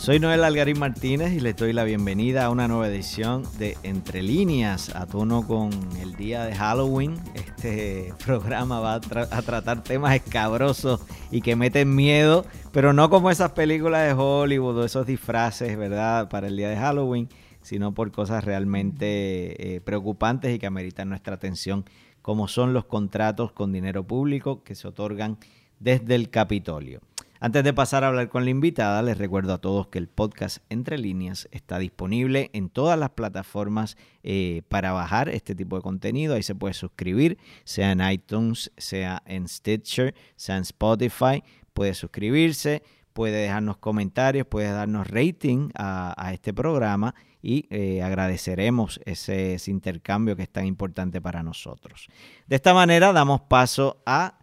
Soy Noel Algarín Martínez y les doy la bienvenida a una nueva edición de Entre Líneas, a tono con el día de Halloween. Este programa va a, tratar temas escabrosos y que meten miedo, pero no como esas películas de Hollywood o esos disfraces, ¿verdad?, para el día de Halloween, sino por cosas realmente eh, preocupantes y que ameritan nuestra atención, como son los contratos con dinero público que se otorgan desde el Capitolio. Antes de pasar a hablar con la invitada, les recuerdo a todos que el podcast Entre Líneas está disponible en todas las plataformas eh, para bajar este tipo de contenido. Ahí se puede suscribir, sea en iTunes, sea en Stitcher, sea en Spotify. Puede suscribirse, puede dejarnos comentarios, puede darnos rating a, este programa y eh, agradeceremos ese intercambio que es tan importante para nosotros. De esta manera damos paso a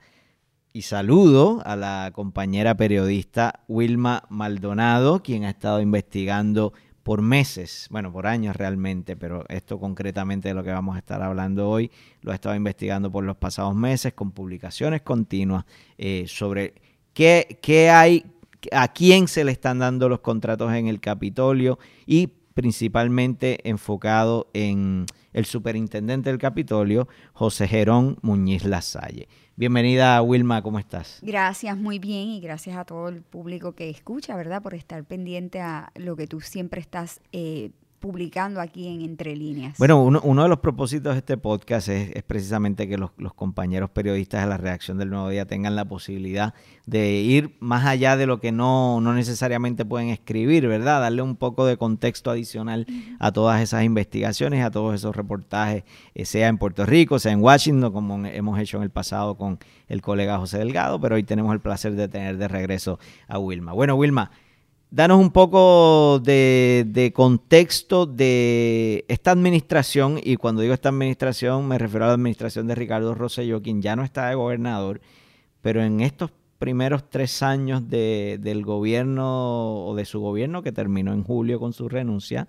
y saludo a la compañera periodista Wilma Maldonado, quien ha estado investigando por meses, bueno, por años realmente, pero esto concretamente de lo que vamos a estar hablando hoy, lo ha estado investigando por los pasados meses con publicaciones continuas eh, sobre qué, qué hay, a quién se le están dando los contratos en el Capitolio y principalmente enfocado en el superintendente del Capitolio, José Gerón Muñiz Lasalle. Bienvenida, Wilma, ¿cómo estás? Gracias, muy bien, y gracias a todo el público que escucha, ¿verdad? Por estar pendiente a lo que tú siempre estás eh, publicando aquí en Entre Líneas. Bueno, uno, de los propósitos de este podcast es, precisamente que los, compañeros periodistas de la redacción del Nuevo Día tengan la posibilidad de ir más allá de lo que no, no necesariamente pueden escribir, ¿verdad? Darle un poco de contexto adicional a todas esas investigaciones, a todos esos reportajes, eh, sea en Puerto Rico, sea en Washington, como hemos hecho en el pasado con el colega José Delgado, pero hoy tenemos el placer de tener de regreso a Wilma. Bueno, Wilma, Danos un poco de, contexto de esta administración, y cuando digo esta administración me refiero a la administración de Ricardo Rosselló, quien ya no está de gobernador, pero en estos primeros tres años del gobierno o de su gobierno, que terminó en julio con su renuncia,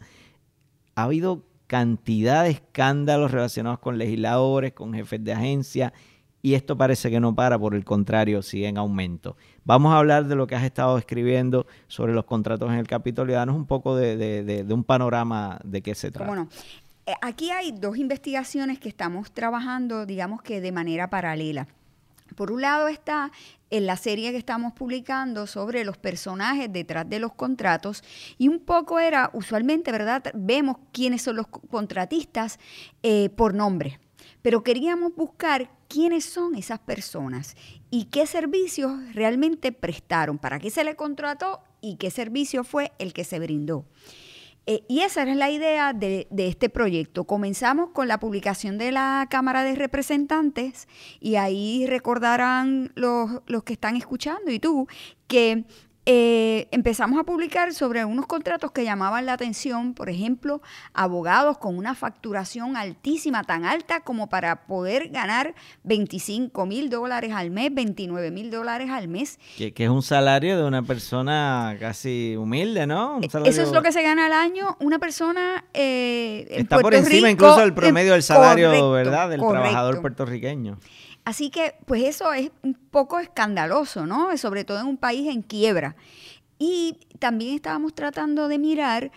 ha habido cantidad de escándalos relacionados con legisladores, con jefes de agencia y esto parece que no para, por el contrario, sigue en aumento. Vamos a hablar de lo que has estado escribiendo sobre los contratos en el Capitolio. Danos un poco de, un panorama de qué se trata. Bueno, eh, aquí hay dos investigaciones que estamos trabajando, digamos que de manera paralela. Por un lado está en la serie que estamos publicando sobre los personajes detrás de los contratos y un poco era, usualmente, ¿verdad? Vemos quiénes son los contratistas eh, por nombre pero queríamos buscar quiénes son esas personas y qué servicios realmente prestaron, para qué se le contrató y qué servicio fue el que se brindó. Eh, y esa era la idea de, este proyecto. Comenzamos con la publicación de la Cámara de Representantes y ahí recordarán los, los que están escuchando y tú que eh, empezamos a publicar sobre unos contratos que llamaban la atención, por ejemplo, abogados con una facturación altísima, tan alta como para poder ganar 25 mil dólares al mes, 29 mil dólares al mes. Que, es un salario de una persona casi humilde, ¿no? Eso es lo que se gana al año una persona eh, Está por encima incluso del promedio del salario, ¿verdad? Del trabajador puertorriqueño. Así que, pues eso es un poco escandaloso, ¿no? Sobre todo en un país en quiebra. Y también estábamos tratando de mirar,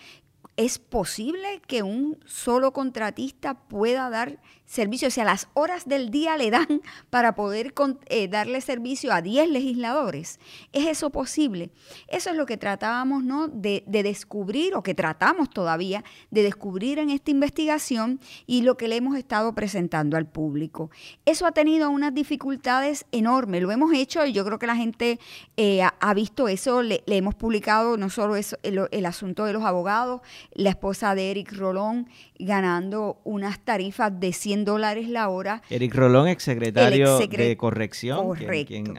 ¿es posible que un solo contratista pueda dar servicio, o sea, las horas del día le dan para poder eh, darle servicio a 10 legisladores. ¿Es eso posible? Eso es lo que tratábamos ¿no? de, descubrir, o que tratamos todavía de descubrir en esta investigación y lo que le hemos estado presentando al público. Eso ha tenido unas dificultades enormes, lo hemos hecho y yo creo que la gente eh, ha, visto eso, le, hemos publicado no solo eso, el, el asunto de los abogados, la esposa de Eric Rolón ganando unas tarifas de 100 dólares la hora. Eric Rolón, exsecretario de corrección,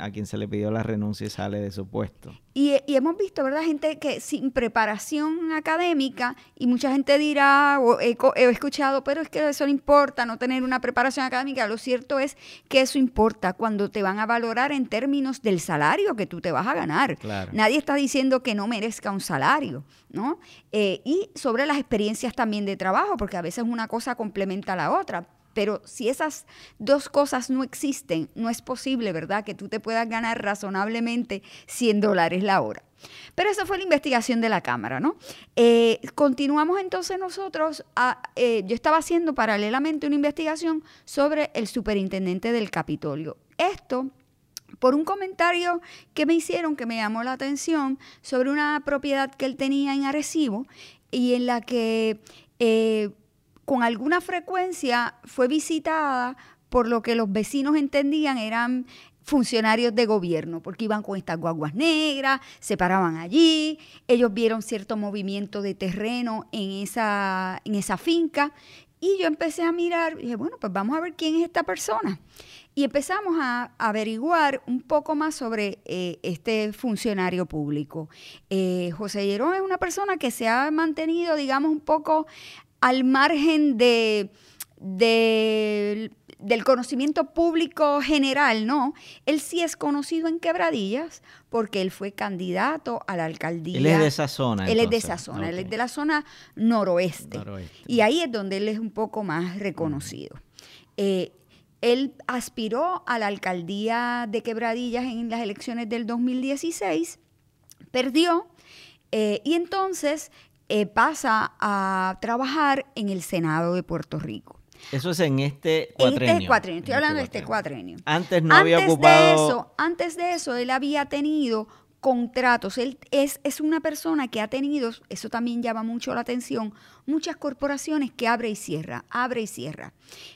a quien se le pidió la renuncia y sale de su puesto. Y, hemos visto, ¿verdad? Gente que sin preparación académica, y mucha gente dirá, o he, escuchado, pero es que eso no importa, no tener una preparación académica. Lo cierto es que eso importa cuando te van a valorar en términos del salario que tú te vas a ganar. Nadie está diciendo que no merezca un salario, ¿no? Eh, y sobre las experiencias también de trabajo, porque a veces una cosa complementa a la otra Pero si esas dos cosas no existen, no es posible, ¿verdad?, que tú te puedas ganar razonablemente 100 dólares la hora. Pero esa fue la investigación de la Cámara, ¿no? Eh, continuamos entonces nosotros, eh, yo estaba haciendo paralelamente una investigación sobre el superintendente del Capitolio. Esto por un comentario que me hicieron que me llamó la atención sobre una propiedad que él tenía en Arecibo y en la que eh, con alguna frecuencia fue visitada por lo que los vecinos entendían eran funcionarios de gobierno, porque iban con estas guaguas negras, se paraban allí, ellos vieron cierto movimiento de terreno en esa, en esa finca, y yo empecé a mirar, dije, bueno, pues vamos a ver quién es esta persona. Y empezamos a averiguar un poco más sobre eh, este funcionario público. Eh, José Llerón es una persona que se ha mantenido, digamos, un poco al margen de, del conocimiento público general, ¿no? Él sí es conocido en Quebradillas porque él fue candidato a la alcaldía. Él es de esa zona. Él es de esa zona, él es de la zona noroeste. Y ahí es donde él es un poco más reconocido. Eh, él aspiró a la alcaldía de Quebradillas en las elecciones del 2016, perdió, eh, y entonces eh, pasa a trabajar en el Senado de Puerto Rico. Eso es en este cuatrenio. En este cuatrenio, estoy hablando de este cuatrenio. Antes no había ocupado... De eso, antes de eso, él había tenido contratos. Él es, es, una persona que ha tenido, eso también llama mucho la atención, muchas corporaciones que abre y cierra, abre y cierra.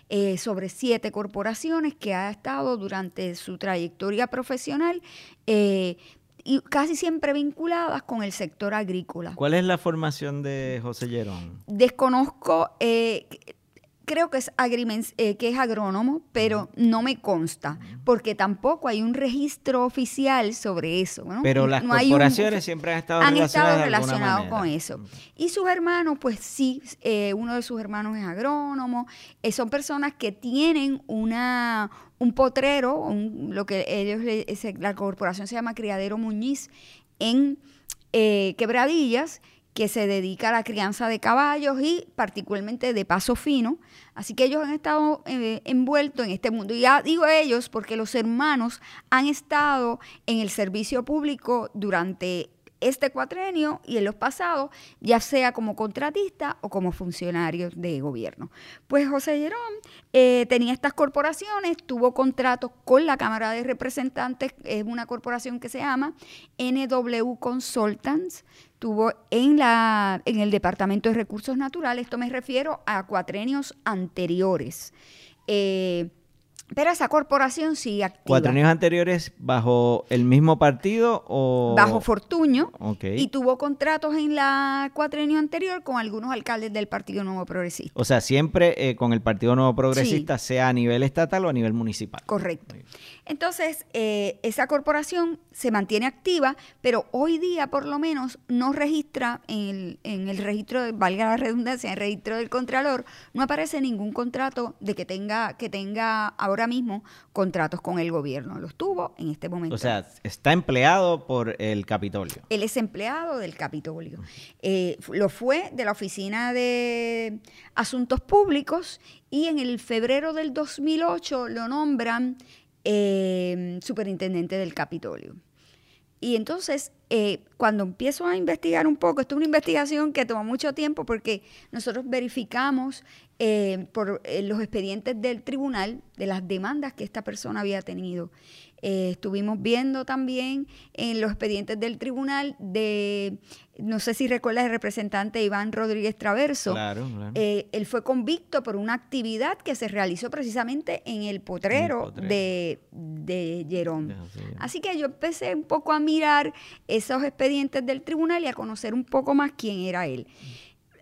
Eh, sobre siete corporaciones que ha estado durante su trayectoria profesional eh, y casi siempre vinculadas con el sector agrícola. ¿Cuál es la formación de José Llerón? Desconozco, eh, creo que es, eh, que es agrónomo, pero no me consta, porque tampoco hay un registro oficial sobre eso. Pero las corporaciones siempre han estado han estado relacionados con eso. Y sus hermanos, pues sí, eh, uno de sus hermanos es agrónomo, son personas que tienen una, un potrero, lo que ellos, la corporación se llama Criadero Muñiz, en eh, Quebradillas, que se dedica a la crianza de caballos y particularmente de paso fino. Así que ellos han estado eh, envueltos en este mundo. Y ya digo ellos porque los hermanos han estado en el servicio público durante este cuatrenio y en los pasados, ya sea como contratista o como funcionario de gobierno. Pues José Llerón eh, tenía estas corporaciones, tuvo contratos con la Cámara de Representantes, es una corporación que se llama NW Consultants, tuvo en, la, en el Departamento de Recursos Naturales, esto me refiero a cuatrenios anteriores. Eh, pero esa corporación sigue activa. ¿Cuatro años anteriores bajo el mismo partido o...? Bajo Fortuño. Y tuvo contratos en la cuatrenio anterior con algunos alcaldes del Partido Nuevo Progresista. O sea, siempre eh, con el Partido Nuevo Progresista, sea a nivel estatal o a nivel municipal. Correcto. Entonces, eh, esa corporación se mantiene activa, pero hoy día por lo menos no registra en el, en el registro, de, valga la redundancia, en el registro del Contralor, no aparece ningún contrato de que tenga, que tenga ahora mismo contratos con el gobierno. Los tuvo en este momento. O sea, está empleado por el Capitolio. Él es empleado del Capitolio. Eh, lo fue de la Oficina de Asuntos Públicos y en el febrero del 2008 lo nombran eh, superintendente del Capitolio. Y entonces, eh, cuando empiezo a investigar un poco, esto es una investigación que tomó mucho tiempo porque nosotros verificamos eh, por eh, los expedientes del tribunal de las demandas que esta persona había tenido. Eh, estuvimos viendo también en los expedientes del tribunal de, no sé si recuerdas el representante Iván Rodríguez Traverso. Claro, eh, él fue convicto por una actividad que se realizó precisamente en el potrero, de, de Jerón. Así que yo empecé un poco a mirar esos expedientes del tribunal y a conocer un poco más quién era él.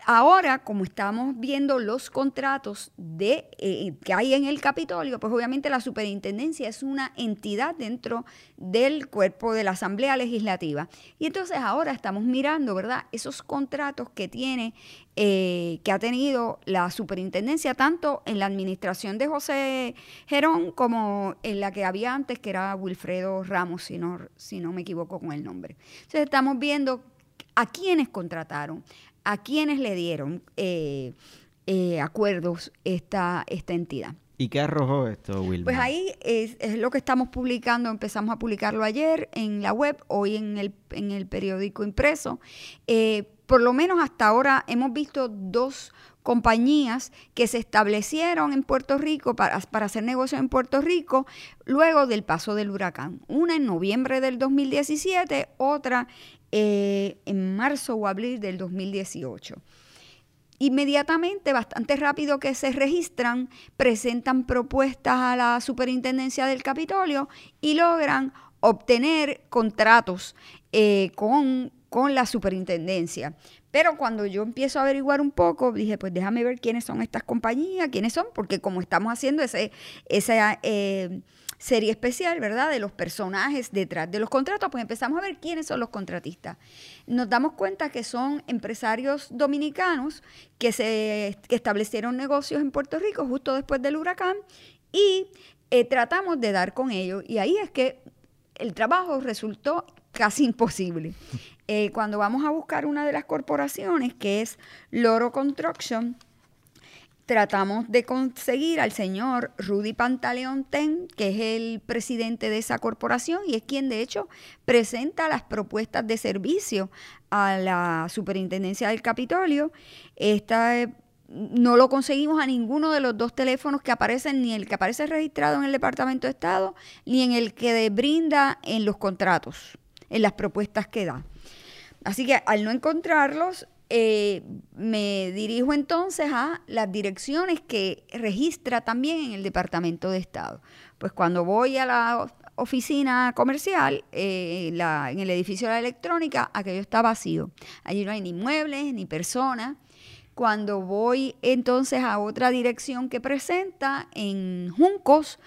Ahora, como estamos viendo los contratos eh, que hay en el Capitolio, pues obviamente la superintendencia es una entidad dentro del cuerpo de la Asamblea Legislativa. Y entonces ahora estamos mirando, ¿verdad?, esos contratos que tiene, eh, que ha tenido la superintendencia, tanto en la administración de José Gerón como en la que había antes, que era Wilfredo Ramos, si no, si no me equivoco con el nombre. Entonces estamos viendo a quiénes contrataron, a quienes le dieron. Eh, eh, acuerdos esta, esta entidad. ¿Y qué arrojó esto, Wilma? Pues ahí es, lo que estamos publicando, empezamos a publicarlo ayer en la web, hoy en el, en el periódico impreso. Eh, por lo menos hasta ahora hemos visto dos compañías que se establecieron en Puerto Rico para, para hacer negocios en Puerto Rico luego del paso del huracán. Una en noviembre del 2017, otra eh, en marzo o abril del 2018 inmediatamente, bastante rápido que se registran, presentan propuestas a la superintendencia del Capitolio y logran obtener contratos eh, con, con la superintendencia. Pero cuando yo empiezo a averiguar un poco, dije, pues déjame ver quiénes son estas compañías, quiénes son, porque como estamos haciendo ese, esa... Eh, serie especial, ¿verdad? De los personajes detrás de los contratos, pues empezamos a ver quiénes son los contratistas. Nos damos cuenta que son empresarios dominicanos que se establecieron negocios en Puerto Rico justo después del huracán y eh, tratamos de dar con ellos. Y ahí es que el trabajo resultó casi imposible. Eh, cuando vamos a buscar una de las corporaciones, que es Loro Construction, tratamos de conseguir al señor Rudy Pantaleón Ten, que es el presidente de esa corporación y es quien de hecho presenta las propuestas de servicio a la superintendencia del Capitolio. Esta, eh, no lo conseguimos a ninguno de los dos teléfonos que aparecen, ni el que aparece registrado en el Departamento de Estado, ni en el que brinda en los contratos, en las propuestas que da. Así que al no encontrarlos, eh, me dirijo entonces a las direcciones que registra también en el Departamento de Estado. Pues cuando voy a la oficina comercial, eh, en el edificio de la electrónica, aquello está vacío. Allí no hay ni muebles, ni personas. Cuando voy entonces a otra dirección que presenta en Juncos,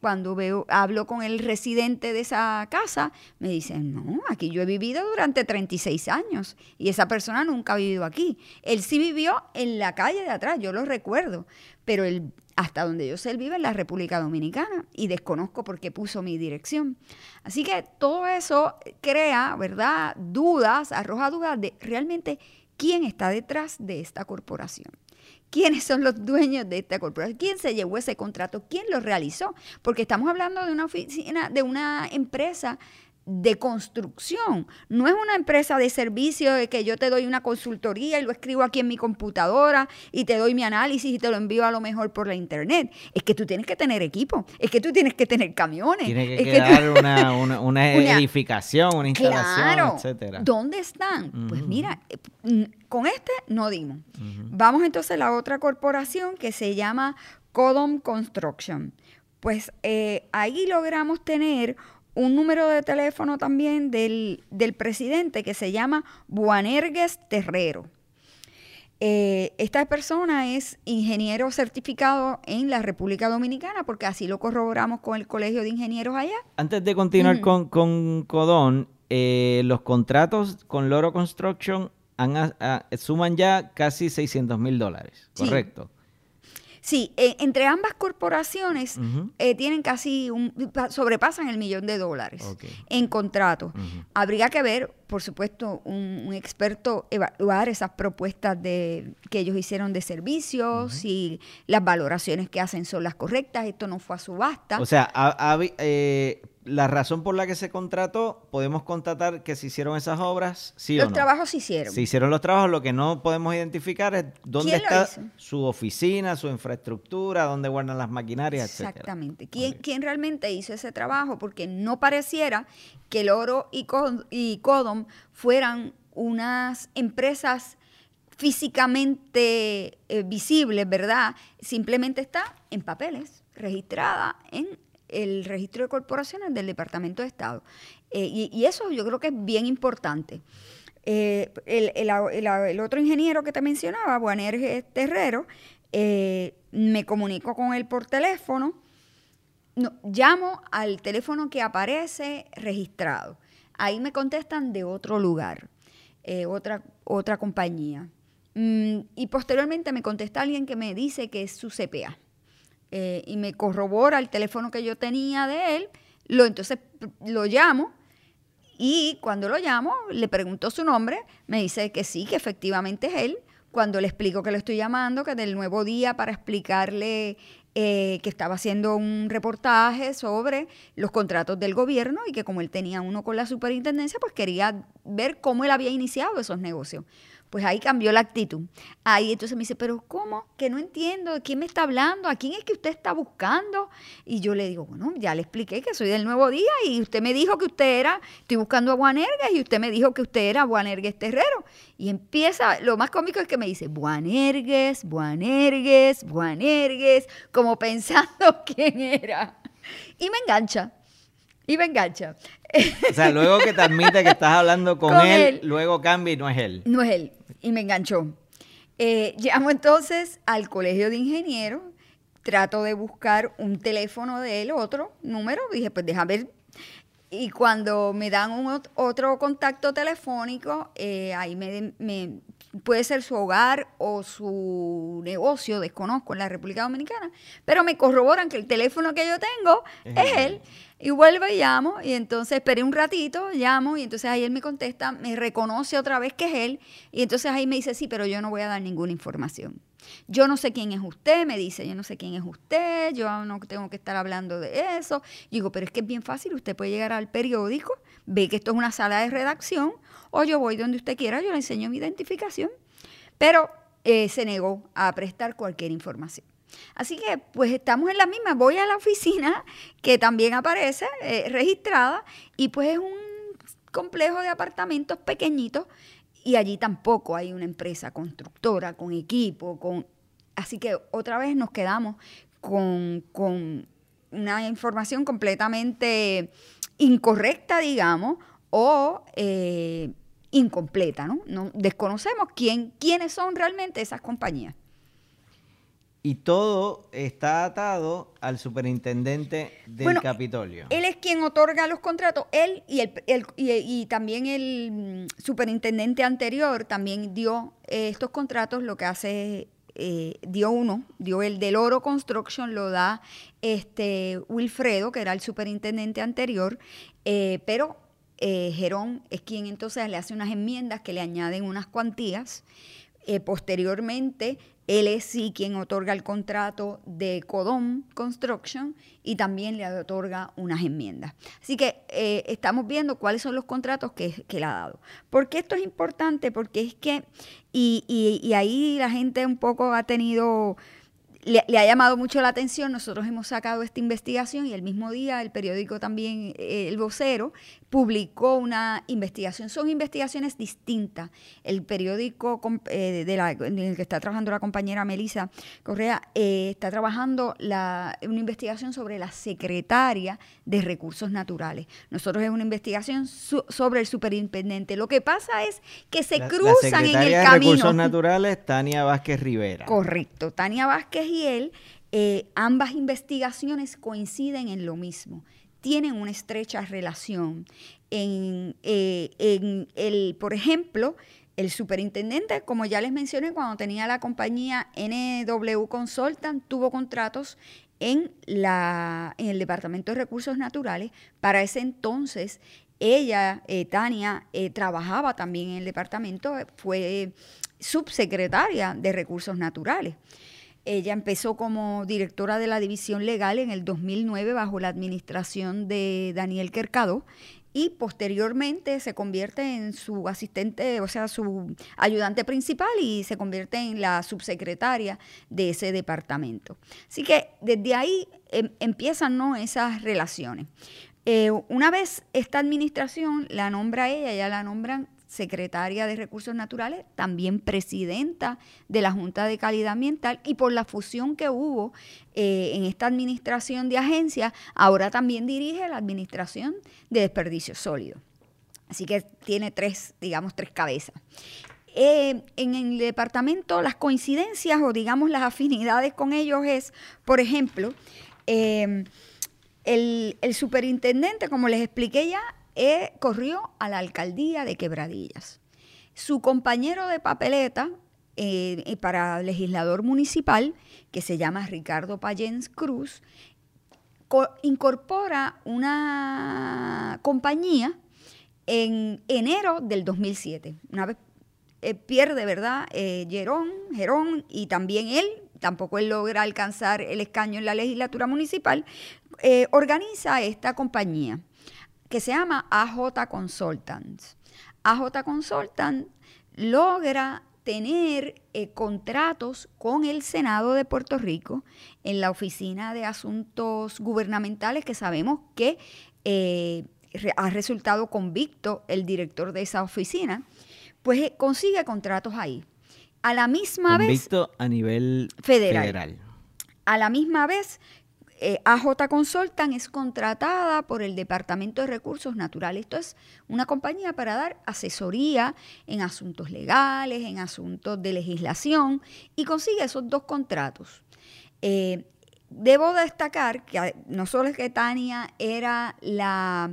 cuando veo, hablo con el residente de esa casa, me dicen, no, aquí yo he vivido durante 36 años y esa persona nunca ha vivido aquí. Él sí vivió en la calle de atrás, yo lo recuerdo, pero él, hasta donde yo sé, él vive en la República Dominicana y desconozco por qué puso mi dirección. Así que todo eso crea, ¿verdad?, dudas, arroja dudas de realmente quién está detrás de esta corporación quiénes son los dueños de esta corporación, quién se llevó ese contrato, quién lo realizó, porque estamos hablando de una oficina, de una empresa de construcción. No es una empresa de servicio de que yo te doy una consultoría y lo escribo aquí en mi computadora y te doy mi análisis y te lo envío a lo mejor por la internet. Es que tú tienes que tener equipo, es que tú tienes que tener camiones. Tiene que quedar una, edificación, una instalación, claro. etcétera. ¿Dónde están? Pues mira, eh, con este no dimos. Vamos entonces a la otra corporación que se llama Codom Construction. Pues eh, ahí logramos tener un número de teléfono también del, presidente que se llama Buanergues Terrero. Eh, esta persona es ingeniero certificado en la República Dominicana, porque así lo corroboramos con el Colegio de Ingenieros allá. Antes de continuar con, con, Codón, eh, los contratos con Loro Construction suman ya casi 600 mil dólares, ¿correcto? Sí, eh, entre ambas corporaciones eh, tienen casi un, sobrepasan el millón de dólares en contrato. Habría que ver, por supuesto, un, experto evaluar esas propuestas de que ellos hicieron de servicios, si las valoraciones que hacen son las correctas. Esto no fue a subasta. O sea, eh, la razón por la que se contrató, podemos constatar que se hicieron esas obras, sí los o no. trabajos se hicieron. Se hicieron los trabajos, lo que no podemos identificar es dónde está su oficina, su infraestructura, dónde guardan las maquinarias, etc. Exactamente. ¿Quién, ¿Quién, realmente hizo ese trabajo? Porque no pareciera que el Oro y, Codom fueran unas empresas físicamente eh, visibles, ¿verdad? Simplemente está en papeles, registrada en el registro de corporaciones del Departamento de Estado. Eh, y, eso yo creo que es bien importante. Eh, el, otro ingeniero que te mencionaba, Buanerge Terrero, me comunico con él por teléfono, llamo al teléfono que aparece registrado. Ahí me contestan de otro lugar, otra, otra compañía. Mm, y posteriormente me contesta alguien que me dice que es su CPA. Eh, y me corrobora el teléfono que yo tenía de él, lo, entonces lo llamo y cuando lo llamo le pregunto su nombre, me dice que sí, que efectivamente es él. cuando le explico que lo estoy llamando, que del nuevo día para explicarle eh, que estaba haciendo un reportaje sobre los contratos del gobierno y que como él tenía uno con la superintendencia, pues quería ver cómo él había iniciado esos negocios. Pues ahí cambió la actitud. Ahí entonces me dice, pero ¿cómo? Que no entiendo, ¿de quién me está hablando? ¿A quién es que usted está buscando? Y yo le digo, bueno, ya le expliqué que soy del Nuevo Día y usted me dijo que usted era, estoy buscando a Juanergues y usted me dijo que usted era Juanergues Terrero. Y empieza, lo más cómico es que me dice, Juanergues, Juanergues, Juanergues, como pensando quién era. Y me engancha. Y me engancha. O sea, luego que te admite que estás hablando con, él, luego cambia y no es él. No es él. Y me enganchó. Eh, llamo entonces al colegio de ingenieros, trato de buscar un teléfono de él, otro número, dije, pues déjame ver. Y cuando me dan un, otro contacto telefónico, eh, ahí me, me, puede ser su hogar o su negocio, desconozco, en la República Dominicana, pero me corroboran que el teléfono que yo tengo es, él. Y vuelvo y llamo, y entonces esperé un ratito, llamo, y entonces ahí él me contesta, me reconoce otra vez que es él, y entonces ahí me dice, sí, pero yo no voy a dar ninguna información. Yo no sé quién es usted, me dice, yo no sé quién es usted, yo no tengo que estar hablando de eso. digo, pero es que es bien fácil, usted puede llegar al periódico, ve que esto es una sala de redacción, o yo voy donde usted quiera, yo le enseño mi identificación. Pero eh, se negó a prestar cualquier información. Así que pues estamos en la misma. Voy a la oficina que también aparece eh, registrada y pues es un complejo de apartamentos pequeñitos y allí tampoco hay una empresa constructora con equipo, con así que otra vez nos quedamos con, con una información completamente incorrecta, digamos, o eh, incompleta, ¿no? ¿no? Desconocemos quién, quiénes son realmente esas compañías. Y todo está atado al superintendente del Capitolio. Él es quien otorga los contratos. Él y, el, y, también el mm, superintendente anterior también dio eh, estos contratos. Lo que hace, eh, dio uno, dio el del Oro Construction, lo da este Wilfredo, que era el superintendente anterior. Eh, pero Gerón es quien entonces le hace unas enmiendas que le añaden unas cuantías. posteriormente él es sí quien otorga el contrato de Codom Construction y también le otorga unas enmiendas. Así que eh, estamos viendo cuáles son los contratos que, que, le ha dado. ¿Por qué esto es importante? Porque es que, y, y ahí la gente un poco ha tenido le, ha llamado mucho la atención. Nosotros hemos sacado esta investigación y el mismo día el periódico también, eh, El Vocero, publicó una investigación. Son investigaciones distintas. El periódico eh, de la, en el que está trabajando la compañera Melisa Correa eh, está trabajando la, una investigación sobre la secretaria de Recursos Naturales. Nosotros es una investigación sobre el superintendente. Lo que pasa es que se cruzan en el de Recursos Naturales, Tania Vázquez Rivera. Correcto. Tania Vázquez y él, eh, ambas investigaciones coinciden en lo mismo, tienen una estrecha relación. En, eh, en el, por ejemplo, el superintendente, como ya les mencioné, cuando tenía la compañía NW Consultant, tuvo contratos en, la, en el Departamento de Recursos Naturales. Para ese entonces, ella, eh, Tania, trabajaba también en el departamento, fue subsecretaria de Recursos Naturales. Ella empezó como directora de la división legal en el 2009 bajo la administración de Daniel Quercado y posteriormente se convierte en su asistente, o sea, su ayudante principal y se convierte en la subsecretaria de ese departamento. Así que desde ahí em, empiezan ¿no? esas relaciones. Eh, una vez esta administración la nombra ella, ya la nombran secretaria de Recursos Naturales, también presidenta de la Junta de Calidad Ambiental y por la fusión que hubo eh, en esta administración de agencias, ahora también dirige la administración de desperdicios sólidos. Así que tiene tres, digamos, tres cabezas. Eh, en el departamento las coincidencias o digamos las afinidades con ellos es, por ejemplo, eh, el, el superintendente, como les expliqué ya, eh, corrió a la alcaldía de Quebradillas. Su compañero de papeleta eh, eh, para legislador municipal, que se llama Ricardo Payens Cruz, incorpora una compañía en enero del 2007. Una vez pierde, ¿verdad? Gerón, Gerón y también él, tampoco él logra alcanzar el escaño en la legislatura municipal, organiza esta compañía que se llama AJ Consultants. AJ Consultants logra tener eh, contratos con el Senado de Puerto Rico en la Oficina de Asuntos Gubernamentales, que sabemos que eh, ha resultado convicto el director de esa oficina, pues eh, consigue contratos ahí. A la misma vez... Convicto a nivel federal. A la misma vez eh, AJ Consultan es contratada por el Departamento de Recursos Naturales. Esto es una compañía para dar asesoría en asuntos legales, en asuntos de legislación, y consigue esos dos contratos. Eh, debo destacar que no solo es que Tania era la,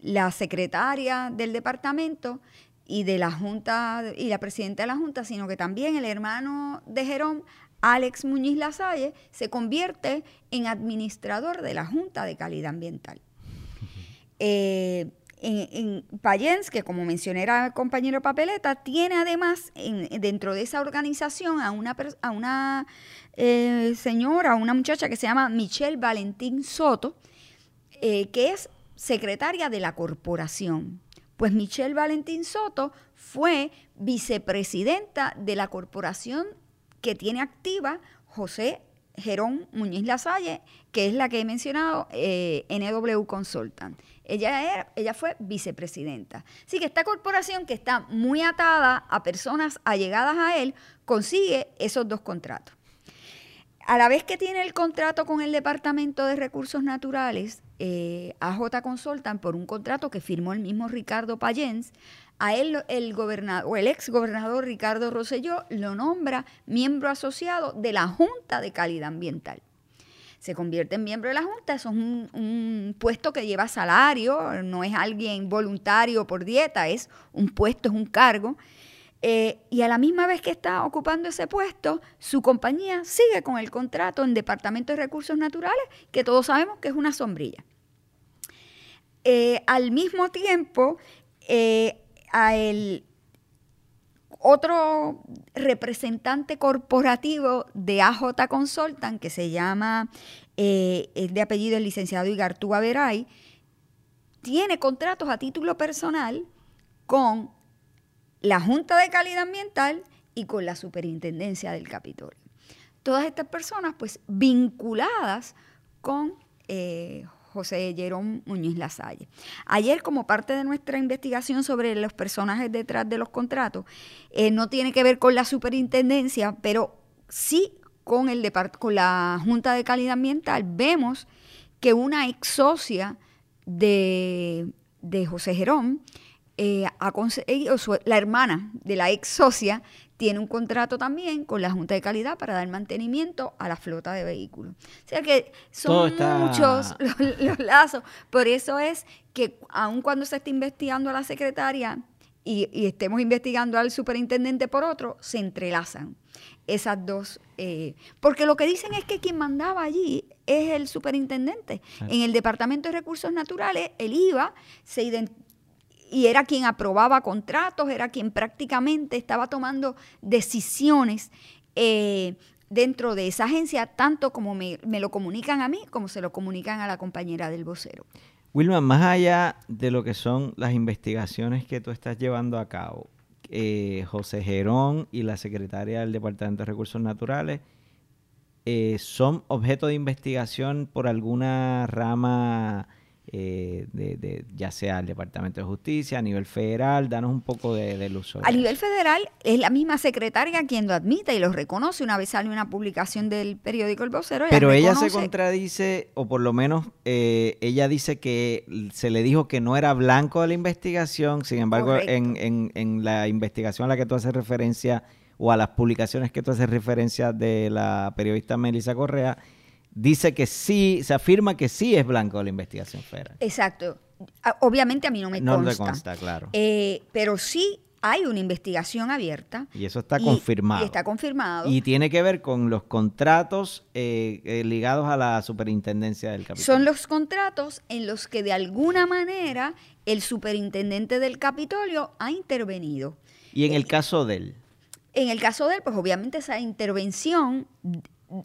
la secretaria del departamento, y de la Junta y la presidenta de la Junta, sino que también el hermano de Jerón Alex Muñiz Lasalle se convierte en administrador de la Junta de Calidad Ambiental. Eh, en, Payens, que como mencioné era el compañero Papeleta, tiene además dentro de esa organización a una, a una eh, señora, una muchacha que se llama Michelle Valentín Soto, eh, que es secretaria de la corporación. Pues Michelle Valentín Soto fue vicepresidenta de la corporación que tiene activa José Gerón Muñiz Lasalle, que es la que he mencionado, eh, NW Consultant. Ella, ella fue vicepresidenta. Así que esta corporación que está muy atada a personas allegadas a él, consigue esos dos contratos. A la vez que tiene el contrato con el Departamento de Recursos Naturales, eh, AJ Consultant, por un contrato que firmó el mismo Ricardo Payens, a él el gobernador, o el ex gobernador Ricardo Rosselló lo nombra miembro asociado de la Junta de Calidad Ambiental. Se convierte en miembro de la Junta, eso es un, puesto que lleva salario, no es alguien voluntario por dieta, es un puesto, es un cargo. Eh, y a la misma vez que está ocupando ese puesto, su compañía sigue con el contrato en Departamento de Recursos Naturales, que todos sabemos que es una sombrilla. Eh, al mismo tiempo, eh, a el otro representante corporativo de AJ Consultant, que se llama, es de apellido el licenciado Igartúa Veray, tiene contratos a título personal con la Junta de Calidad Ambiental y con la Superintendencia del Capitolio. Todas estas personas, pues, vinculadas con eh, José Jerón Muñiz Lasalle. Ayer, como parte de nuestra investigación sobre los personajes detrás de los contratos, eh, no tiene que ver con la superintendencia, pero sí con, el con la Junta de Calidad Ambiental, vemos que una ex socia de, José Jerón, eh, la hermana de la ex socia, tiene un contrato también con la Junta de Calidad para dar mantenimiento a la flota de vehículos. O sea que son muchos los, lazos. Por eso es que aun cuando se esté investigando a la secretaria y, estemos investigando al superintendente por otro, se entrelazan esas dos. Eh, porque lo que dicen es que quien mandaba allí es el superintendente. En el Departamento de Recursos Naturales, el IVA se identifica y era quien aprobaba contratos, era quien prácticamente estaba tomando decisiones eh, dentro de esa agencia, tanto como me, lo comunican a mí, como se lo comunican a la compañera del vocero. Wilma, más allá de lo que son las investigaciones que tú estás llevando a cabo, eh, José Gerón y la secretaria del Departamento de Recursos Naturales eh, son objeto de investigación por alguna rama eh, de, ya sea el Departamento de Justicia, a nivel federal, danos un poco de, luz A nivel federal es la misma secretaria quien lo admite y lo reconoce. Una vez sale una publicación del periódico El Vocero. Pero ella se contradice, o por lo menos eh, ella dice que se le dijo que no era blanco de la investigación, sin embargo en, en, en la investigación a la que tú haces referencia o a las publicaciones que tú haces referencia de la periodista Melissa Correa, dice que sí, se afirma que sí es blanco la investigación federal. Exacto. Obviamente a mí no me consta. No me consta, claro. Eh, pero sí hay una investigación abierta. Y eso está confirmado. Y está confirmado. Y tiene que ver con los contratos eh, eh, ligados a la superintendencia del Capitolio. Son los contratos en los que de alguna manera el superintendente del Capitolio ha intervenido. ¿Y en el caso de él? En el caso de él, pues obviamente esa intervención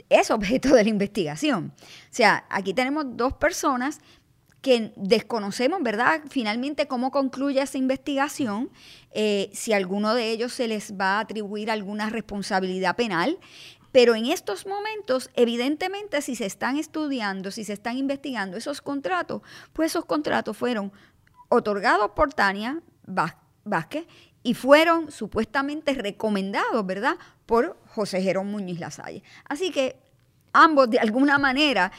es objeto de la investigación. O sea, aquí tenemos dos personas que desconocemos, ¿verdad? Finalmente, cómo concluye esa investigación, eh, si alguno de ellos se les va a atribuir alguna responsabilidad penal. Pero en estos momentos, evidentemente, si se están estudiando, si se están investigando esos contratos, pues esos contratos fueron otorgados por Tania Vázquez y fueron supuestamente recomendados, ¿verdad?, por José Jerón Muñiz Lasalle. Así que ambos de alguna manera,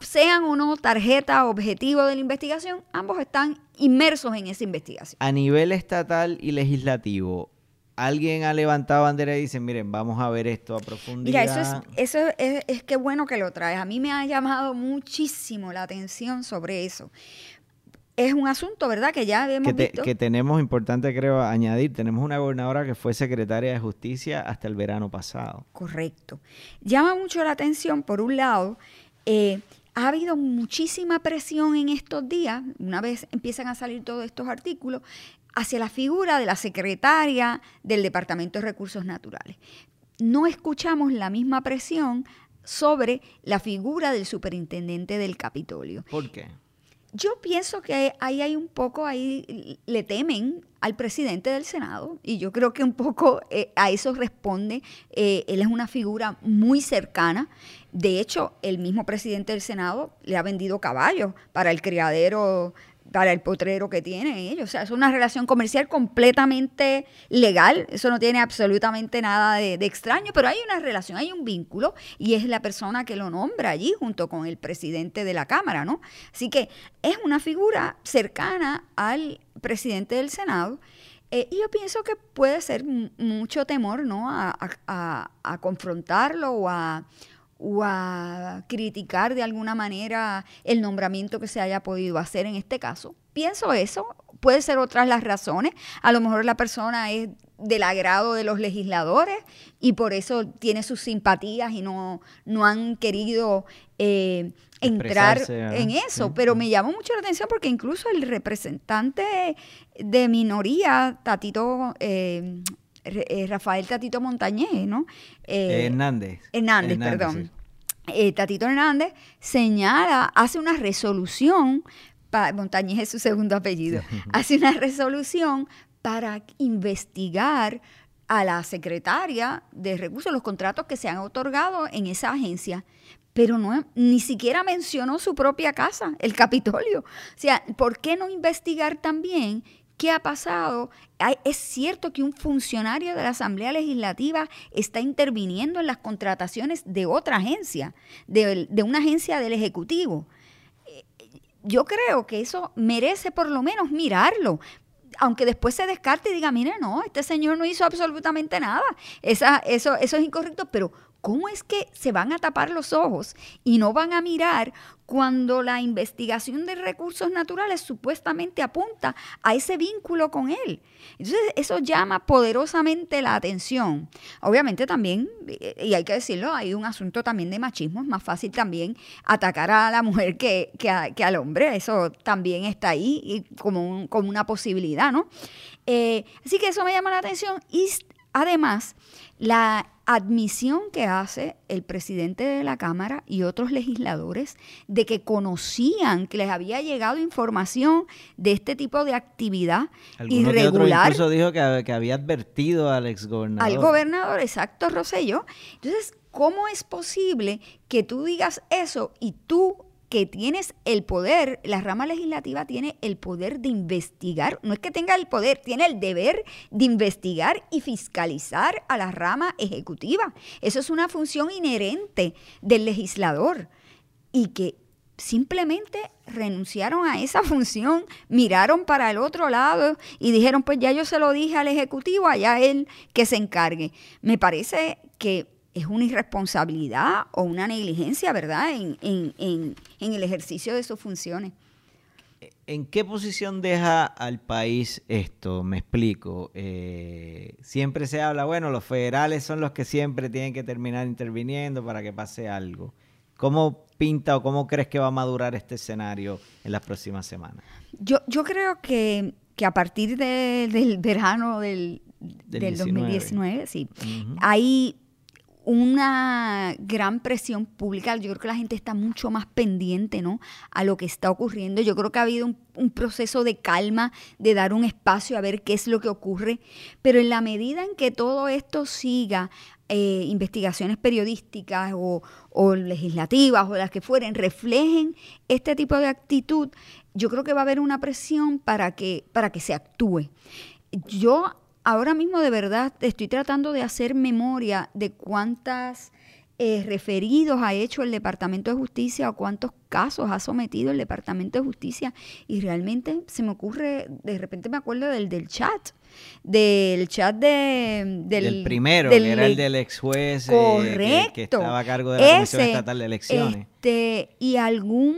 sean o no tarjeta objetivo de la investigación, ambos están inmersos en esa investigación. A nivel estatal y legislativo, alguien ha levantado bandera y dice, miren, vamos a ver esto a profundidad. Mira, eso es, eso es, es que bueno que lo traes. A mí me ha llamado muchísimo la atención sobre eso es un asunto, ¿verdad? Que ya hemos que, visto. que tenemos, importante creo añadir, tenemos una gobernadora que fue secretaria de justicia hasta el verano pasado. Correcto. Llama mucho la atención, por un lado, eh, ha habido muchísima presión en estos días, una vez empiezan a salir todos estos artículos, hacia la figura de la secretaria del Departamento de Recursos Naturales. No escuchamos la misma presión sobre la figura del superintendente del Capitolio. ¿Por qué? Yo pienso que ahí hay un poco, ahí le temen al presidente del Senado y yo creo que un poco eh, a eso responde. Eh, él es una figura muy cercana. De hecho, el mismo presidente del Senado le ha vendido caballos para el criadero para el potrero que tienen ellos. O sea, es una relación comercial completamente legal. Eso no tiene absolutamente nada de, extraño, pero hay una relación, hay un vínculo y es la persona que lo nombra allí junto con el presidente de la Cámara, ¿no? Así que es una figura cercana al presidente del Senado. Eh, y yo pienso que puede ser mucho temor, ¿no? A, a confrontarlo o a, o a criticar de alguna manera el nombramiento que se haya podido hacer en este caso. Pienso eso, puede ser otras las razones. A lo mejor la persona es del agrado de los legisladores y por eso tiene sus simpatías y no, no han querido eh, entrar en eso. Pero me llamó mucho la atención porque incluso el representante de minoría, Tatito... Eh, eh, Rafael Tatito Montañez, ¿no? Eh, Hernández. Hernández. perdón. Eh, Tatito Hernández señala, hace una resolución, Montañez es su segundo apellido, hace una resolución para investigar a la secretaria de recursos los contratos que se han otorgado en esa agencia pero no, ni siquiera mencionó su propia casa, el Capitolio. O sea, ¿por qué no investigar también ¿Qué ha pasado? es cierto que un funcionario de la Asamblea Legislativa está interviniendo en las contrataciones de otra agencia, de, una agencia del Ejecutivo. Eh, yo creo que eso merece por lo menos mirarlo, aunque después se descarte y diga, mire, no, este señor no hizo absolutamente nada. Esa, eso, eso es incorrecto, pero ¿Cómo es que se van a tapar los ojos y no van a mirar cuando la investigación de recursos naturales supuestamente apunta a ese vínculo con él? Entonces, eso llama poderosamente la atención. Obviamente también, y hay que decirlo, hay un asunto también de machismo, es más fácil también atacar a la mujer que, al hombre, eso también está ahí como, como una posibilidad, ¿no? Eh, así que eso me llama la atención y además la admisión que hace el presidente de la Cámara y otros legisladores de que conocían que les había llegado información de este tipo de actividad irregular. incluso dijo que, que, había advertido al exgobernador. Al gobernador, exacto, Rosello. Entonces, ¿cómo es posible que tú digas eso y tú que tienes el poder, la rama legislativa tiene el poder de investigar, no es que tenga el poder, tiene el deber de investigar y fiscalizar a la rama ejecutiva. Eso es una función inherente del legislador y que simplemente renunciaron a esa función, miraron para el otro lado y dijeron, pues ya yo se lo dije al Ejecutivo, allá él que se encargue. Me parece que es una irresponsabilidad o una negligencia, ¿verdad?, en, en, en, el ejercicio de sus funciones. ¿En qué posición deja al país esto? Me explico. Eh, siempre se habla, bueno, los federales son los que siempre tienen que terminar interviniendo para que pase algo. ¿Cómo pinta o cómo crees que va a madurar este escenario en las próximas semanas? Yo, yo creo que, que a partir del verano del, del, 2019, sí. Hay una gran presión pública. Yo creo que la gente está mucho más pendiente ¿no? a lo que está ocurriendo. Yo creo que ha habido un, proceso de calma, de dar un espacio a ver qué es lo que ocurre. Pero en la medida en que todo esto siga, eh, investigaciones periodísticas o, o, legislativas o las que fueren, reflejen este tipo de actitud, yo creo que va a haber una presión para que, para que se actúe. Yo ahora mismo de verdad estoy tratando de hacer memoria de cuántas eh, referidos ha hecho el Departamento de Justicia o cuántos casos ha sometido el Departamento de Justicia y realmente se me ocurre, de repente me acuerdo del del chat, del chat de, del, primero, que era el del ex juez eh, que, estaba a cargo de la Comisión Estatal de Elecciones. Este, y algún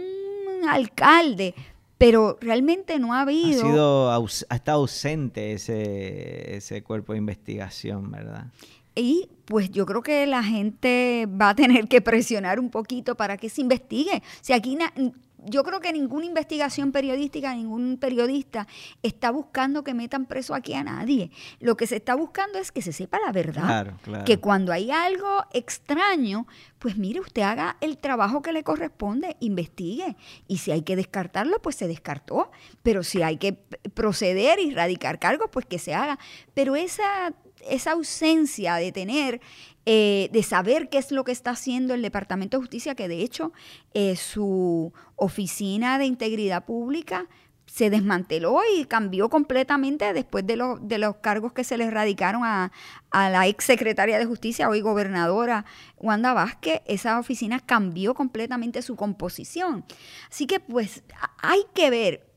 alcalde, pero realmente no ha habido... Ha, sido, ha estado ausente ese, ese cuerpo de investigación, ¿verdad? Y pues yo creo que la gente va a tener que presionar un poquito para que se investigue. Si aquí yo creo que ninguna investigación periodística, ningún periodista está buscando que metan preso aquí a nadie. Lo que se está buscando es que se sepa la verdad. Que cuando hay algo extraño, pues mire, usted haga el trabajo que le corresponde, investigue. Y si hay que descartarlo, pues se descartó. Pero si hay que proceder y radicar cargos, pues que se haga. Pero esa, esa ausencia de tener eh, de saber qué es lo que está haciendo el Departamento de Justicia, que de hecho eh, su oficina de integridad pública se desmanteló y cambió completamente después de, de los cargos que se le radicaron a, a la ex secretaria de Justicia, hoy gobernadora Wanda Vázquez, esa oficina cambió completamente su composición. Así que pues hay que ver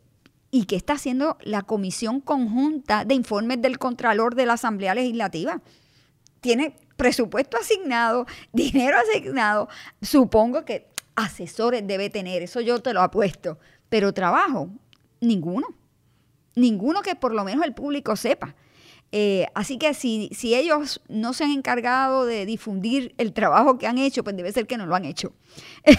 y qué está haciendo la Comisión Conjunta de Informes del Contralor de la Asamblea Legislativa. Tiene presupuesto asignado, dinero asignado, supongo que asesores debe tener, eso yo te lo apuesto, pero trabajo, ninguno, ninguno que por lo menos el público sepa. Eh, así que si, si ellos no se han encargado de difundir el trabajo que han hecho, pues debe ser que no lo han hecho.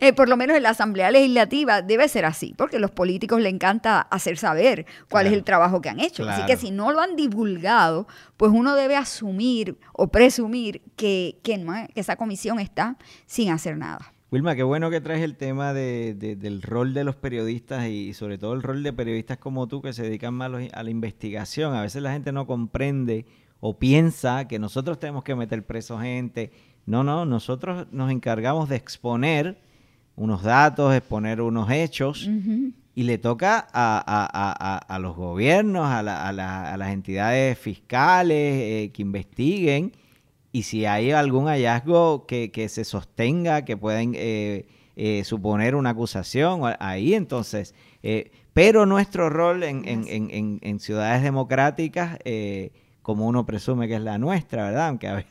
Eh, por lo menos en la Asamblea Legislativa debe ser así, porque a los políticos les encanta hacer saber cuál es el trabajo que han hecho. Así que si no lo han divulgado, pues uno debe asumir o presumir que, que, no, que esa comisión está sin hacer nada. Wilma, qué bueno que traes el tema de, del rol de los periodistas y sobre todo el rol de periodistas como tú que se dedican más a la investigación. A veces la gente no comprende o piensa que nosotros tenemos que meter preso gente. No, no, nosotros nos encargamos de exponer unos datos, exponer unos hechos y le toca a, los gobiernos, a, las entidades fiscales eh, que investiguen y si hay algún hallazgo que, se sostenga, que pueden eh, eh, suponer una acusación, ahí entonces. Eh, pero nuestro rol en, en, ciudades democráticas, como uno presume que es la nuestra, ¿verdad? Aunque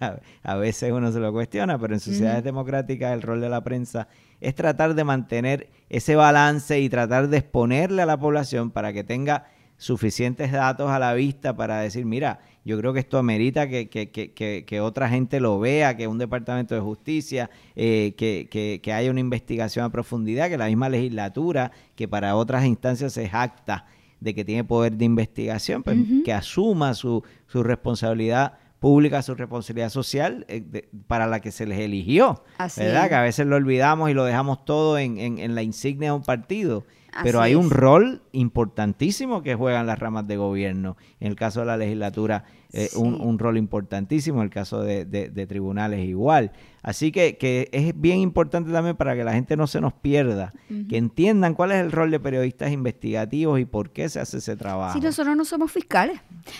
a, veces uno se lo cuestiona, pero en sociedades democráticas el rol de la prensa es tratar de mantener ese balance y tratar de exponerle a la población para que tenga suficientes datos a la vista para decir, mira, yo creo que esto amerita que, que, que, que otra gente lo vea, que un departamento de justicia, eh, que, haya una investigación a profundidad, que la misma legislatura, que para otras instancias se jacta de que tiene poder de investigación, pues, que asuma su, su responsabilidad pública, su responsabilidad social eh, para la que se les eligió. ¿Verdad? Que a veces lo olvidamos y lo dejamos todo en, en, en la insignia de un partido pero hay un rol importantísimo que juegan las ramas de gobierno. En el caso de la legislatura, eh, un, rol importantísimo, en el caso de, tribunales igual. Así que, que, es bien importante también para que la gente no se nos pierda, que entiendan cuál es el rol de periodistas investigativos y por qué se hace ese trabajo. Si nosotros no somos fiscales,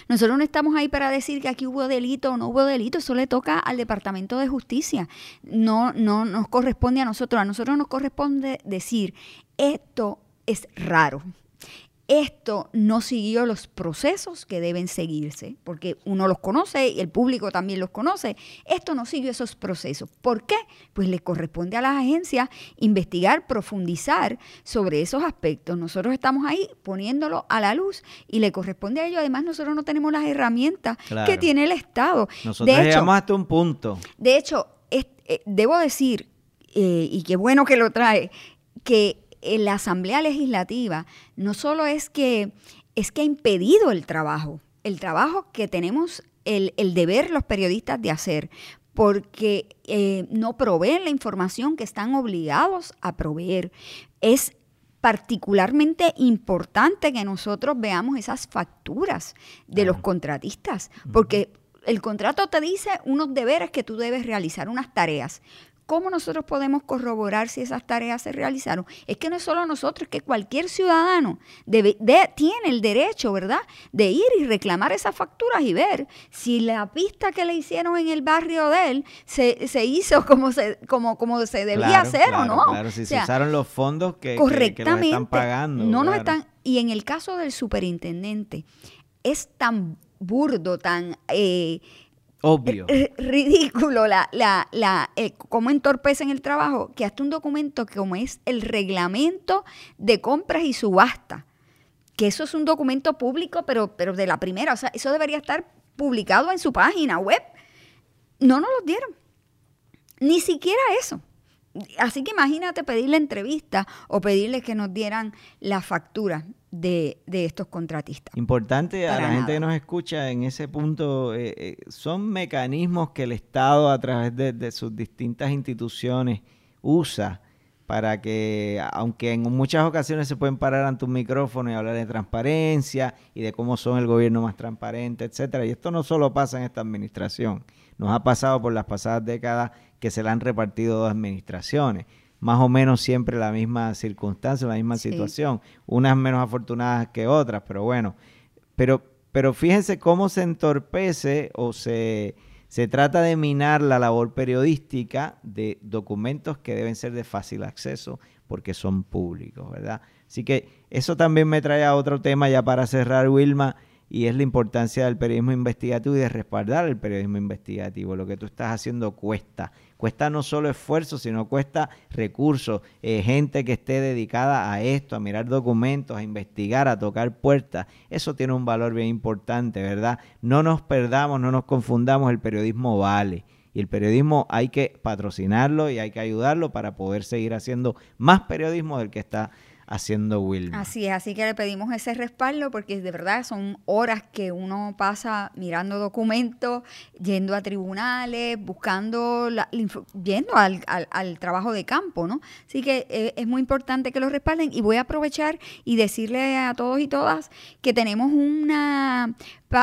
nosotros no estamos ahí para decir que aquí hubo delito o no hubo delito, eso le toca al Departamento de Justicia. No, no nos corresponde a nosotros, a nosotros nos corresponde decir esto es raro. Esto no siguió los procesos que deben seguirse, porque uno los conoce y el público también los conoce. Esto no siguió esos procesos. ¿Por qué? Pues le corresponde a las agencias investigar, profundizar sobre esos aspectos. Nosotros estamos ahí poniéndolo a la luz y le corresponde a ellos. Además, nosotros no tenemos las herramientas que tiene el Estado. Nosotros llegamos hasta un punto. De hecho, eh, debo decir, eh, y qué bueno que lo trae, que en la Asamblea Legislativa no solo es que, es que ha impedido el trabajo el trabajo que tenemos el, el deber los periodistas de hacer, porque eh, no proveen la información que están obligados a proveer. Es particularmente importante que nosotros veamos esas facturas de los contratistas, porque el contrato te dice unos deberes que tú debes realizar, unas tareas. ¿Cómo nosotros podemos corroborar si esas tareas se realizaron? Es que no es solo nosotros, es que cualquier ciudadano debe, tiene el derecho, ¿verdad?, de ir y reclamar esas facturas y ver si la pista que le hicieron en el barrio de él se, hizo como se, como, como se debía hacer o no. Claro, si se usaron los fondos que, correctamente, están pagando. No nos están, y en el caso del superintendente, es tan burdo, tan... Eh, Obvio. ridículo la, la, la, eh, cómo entorpecen el trabajo, que hasta un documento como es el reglamento de compras y subasta, que eso es un documento público, pero, pero de la primera, o sea, eso debería estar publicado en su página web. No nos lo dieron. Ni siquiera eso. Así que imagínate pedirle entrevista o pedirle que nos dieran la factura de, estos contratistas. Importante a la gente que nos escucha en ese punto, eh, eh, son mecanismos que el Estado a través de, sus distintas instituciones usa para que, aunque en muchas ocasiones se pueden parar ante un micrófono y hablar de transparencia y de cómo son el gobierno más transparente, etcétera, y esto no solo pasa en esta administración, nos ha pasado por las pasadas décadas que se le han repartido dos administraciones más o menos siempre la misma circunstancia, la misma situación, unas menos afortunadas que otras, pero bueno, pero, pero fíjense cómo se entorpece o se, se trata de minar la labor periodística de documentos que deben ser de fácil acceso porque son públicos, ¿verdad? Así que eso también me trae a otro tema ya para cerrar, Wilma, y es la importancia del periodismo investigativo y de respaldar el periodismo investigativo. Lo que tú estás haciendo cuesta. Cuesta no solo esfuerzo, sino cuesta recursos, eh, gente que esté dedicada a esto, a mirar documentos, a investigar, a tocar puertas. Eso tiene un valor bien importante, ¿verdad? No nos perdamos, no nos confundamos, el periodismo vale. Y el periodismo hay que patrocinarlo y hay que ayudarlo para poder seguir haciendo más periodismo del que está haciendo Wilma. Así es, así que le pedimos ese respaldo porque de verdad son horas que uno pasa mirando documentos, yendo a tribunales, buscando, la, yendo al, al, trabajo de campo, ¿no? Así que eh, es muy importante que lo respalden y voy a aprovechar y decirle a todos y todas que tenemos una,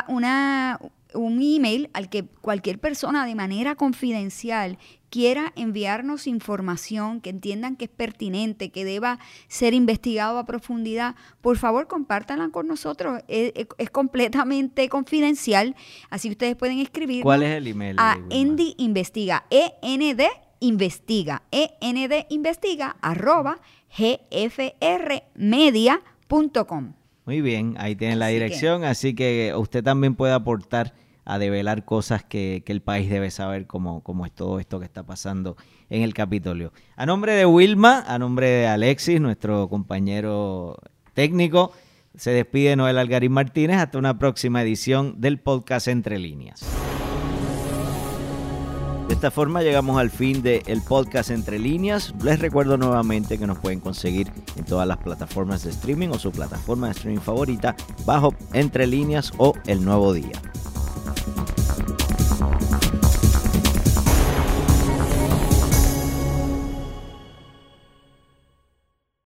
una un email al que cualquier persona de manera confidencial quiera enviarnos información que entiendan que es pertinente, que deba ser investigado a profundidad, por favor compártanla con nosotros. Es, completamente confidencial, así ustedes pueden escribir. ¿Cuál es el email? A Endy Investiga, END Investiga, END Investiga, arroba gfrmedia.com. Muy bien, ahí tienen la dirección, así que usted también puede aportar a develar cosas que, el país debe saber, como, es todo esto que está pasando en el Capitolio. A nombre de Wilma, a nombre de Alexis, nuestro compañero técnico, se despide Noel Algarín Martínez. Hasta una próxima edición del podcast Entre Líneas. De esta forma llegamos al fin del podcast Entre Líneas. Les recuerdo nuevamente que nos pueden conseguir en todas las plataformas de streaming o su plataforma de streaming favorita bajo Entre Líneas o El Nuevo Día. now.